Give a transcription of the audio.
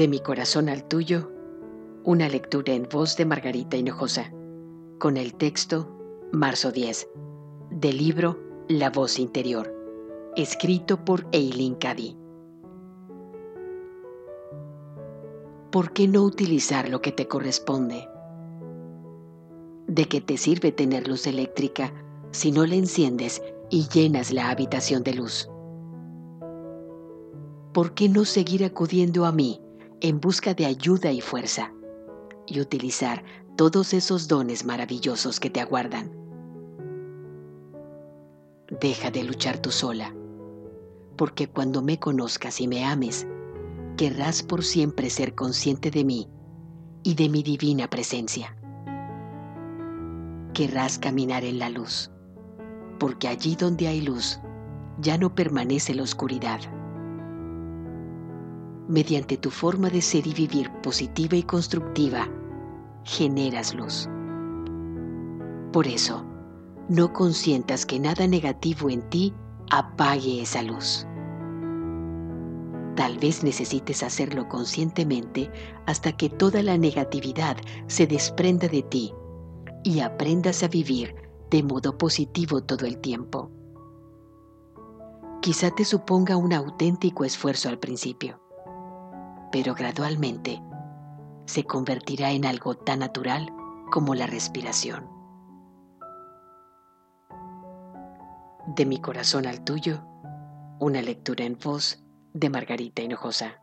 De mi corazón al tuyo, una lectura en voz de Margarita Hinojosa, con el texto Marzo 10, del libro La voz interior, escrito por Eileen Cady. ¿Por qué no utilizar lo que te corresponde? ¿De qué te sirve tener luz eléctrica si no la enciendes y llenas la habitación de luz? ¿Por qué no seguir acudiendo a mí en busca de ayuda y fuerza y utilizar todos esos dones maravillosos que te aguardan? Deja de luchar tú sola, porque cuando me conozcas y me ames, querrás por siempre ser consciente de mí y de mi divina presencia querrás caminar en la luz, porque allí donde hay luz ya no permanece la oscuridad. Mediante tu forma de ser y vivir positiva y constructiva, generas luz. Por eso, no consientas que nada negativo en ti apague esa luz. Tal vez necesites hacerlo conscientemente hasta que toda la negatividad se desprenda de ti y aprendas a vivir de modo positivo todo el tiempo. Quizá te suponga un auténtico esfuerzo al principio, pero gradualmente se convertirá en algo tan natural como la respiración. De mi corazón al tuyo, una lectura en voz de Margarita Hinojosa.